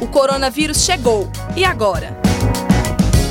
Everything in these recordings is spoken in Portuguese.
O coronavírus chegou. E agora?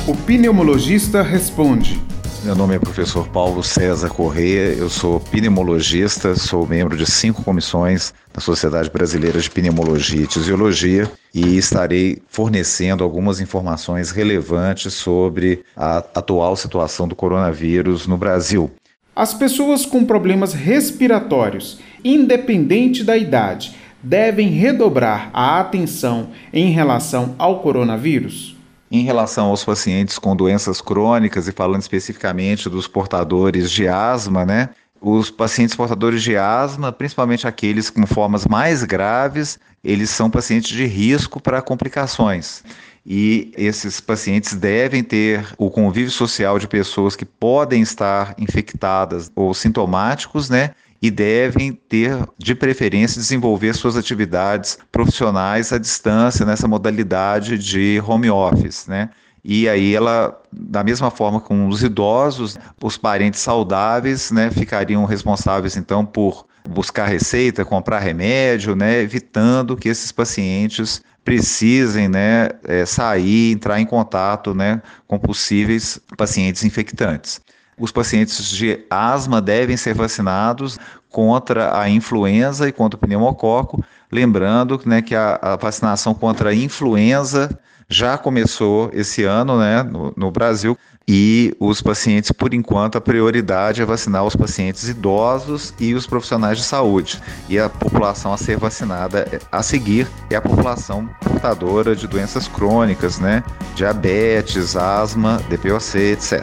O pneumologista responde. Meu nome é professor Paulo César Corrêa, eu sou pneumologista, sou membro de cinco comissões da Sociedade Brasileira de Pneumologia e Tisiologia e estarei fornecendo algumas informações relevantes sobre a atual situação do coronavírus no Brasil. As pessoas com problemas respiratórios, independente da idade, devem redobrar a atenção em relação ao coronavírus? Em relação aos pacientes com doenças crônicas e falando especificamente dos portadores de asma, né? Os pacientes portadores de asma, principalmente aqueles com formas mais graves, eles são pacientes de risco para complicações. E esses pacientes devem ter o convívio social de pessoas que podem estar infectadas ou sintomáticos, né? E devem ter, de preferência, desenvolver suas atividades profissionais à distância nessa modalidade de home office, né? E aí ela, da mesma forma com os idosos, os parentes saudáveis, né, ficariam responsáveis então por buscar receita, comprar remédio, né, evitando que esses pacientes precisem né, é, sair, entrar em contato né, com possíveis pacientes infectantes. Os pacientes de asma devem ser vacinados contra a influenza e contra o pneumococo, lembrando né, que a, a vacinação contra a influenza já começou esse ano né, no, no, Brasil e os pacientes, por enquanto, a prioridade é vacinar os pacientes idosos e os profissionais de saúde. E a população a ser vacinada a seguir é a população portadora de doenças crônicas, né, diabetes, asma, DPOC, etc.